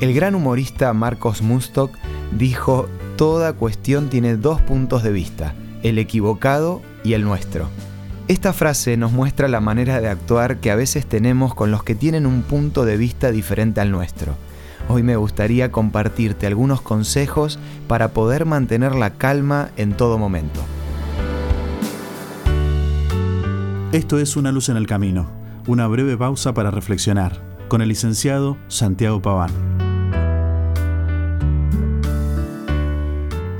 El gran humorista Marcos Mustok dijo, toda cuestión tiene dos puntos de vista, el equivocado y el nuestro. Esta frase nos muestra la manera de actuar que a veces tenemos con los que tienen un punto de vista diferente al nuestro. Hoy me gustaría compartirte algunos consejos para poder mantener la calma en todo momento. Esto es Una luz en el camino, una breve pausa para reflexionar, con el licenciado Santiago Paván.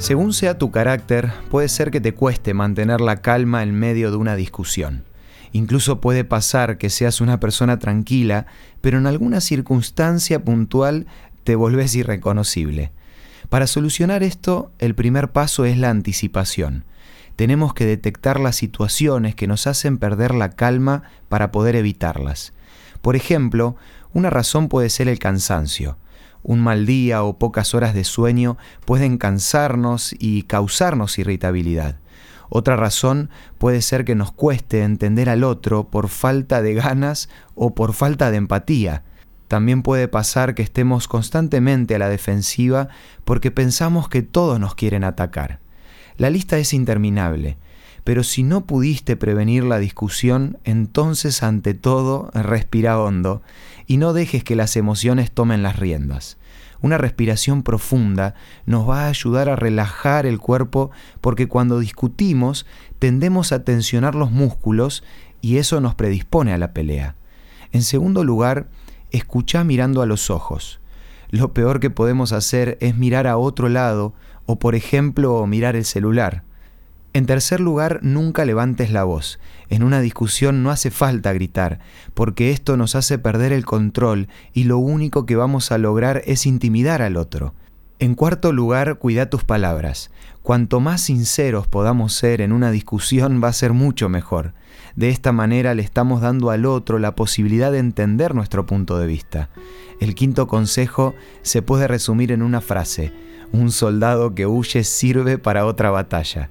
Según sea tu carácter, puede ser que te cueste mantener la calma en medio de una discusión. Incluso puede pasar que seas una persona tranquila, pero en alguna circunstancia puntual te volvés irreconocible. Para solucionar esto, el primer paso es la anticipación. Tenemos que detectar las situaciones que nos hacen perder la calma para poder evitarlas. Por ejemplo, una razón puede ser el cansancio. Un mal día o pocas horas de sueño pueden cansarnos y causarnos irritabilidad. Otra razón puede ser que nos cueste entender al otro por falta de ganas o por falta de empatía. También puede pasar que estemos constantemente a la defensiva porque pensamos que todos nos quieren atacar. La lista es interminable, pero si no pudiste prevenir la discusión, entonces ante todo respira hondo y no dejes que las emociones tomen las riendas. Una respiración profunda nos va a ayudar a relajar el cuerpo porque cuando discutimos tendemos a tensionar los músculos y eso nos predispone a la pelea. En segundo lugar, escucha mirando a los ojos. Lo peor que podemos hacer es mirar a otro lado o por ejemplo mirar el celular. En tercer lugar, nunca levantes la voz. En una discusión no hace falta gritar, porque esto nos hace perder el control y lo único que vamos a lograr es intimidar al otro. En cuarto lugar, cuida tus palabras. Cuanto más sinceros podamos ser en una discusión va a ser mucho mejor. De esta manera le estamos dando al otro la posibilidad de entender nuestro punto de vista. El quinto consejo se puede resumir en una frase. Un soldado que huye sirve para otra batalla.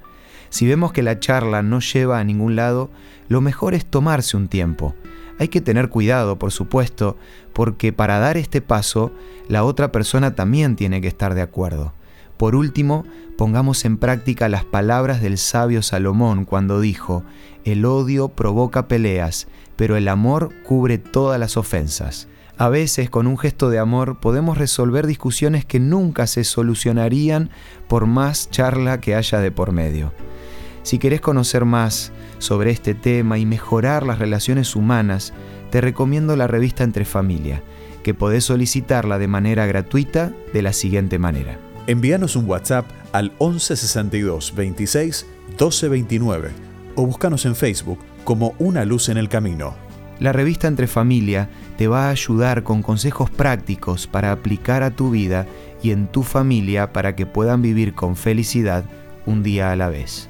Si vemos que la charla no lleva a ningún lado, lo mejor es tomarse un tiempo. Hay que tener cuidado, por supuesto, porque para dar este paso, la otra persona también tiene que estar de acuerdo. Por último, pongamos en práctica las palabras del sabio Salomón cuando dijo, el odio provoca peleas, pero el amor cubre todas las ofensas. A veces con un gesto de amor podemos resolver discusiones que nunca se solucionarían por más charla que haya de por medio. Si querés conocer más sobre este tema y mejorar las relaciones humanas, te recomiendo la revista Entre Familia, que podés solicitarla de manera gratuita de la siguiente manera. Envíanos un WhatsApp al 1162 26 1229 o búscanos en Facebook como Una Luz en el Camino. La revista Entre Familia te va a ayudar con consejos prácticos para aplicar a tu vida y en tu familia para que puedan vivir con felicidad un día a la vez.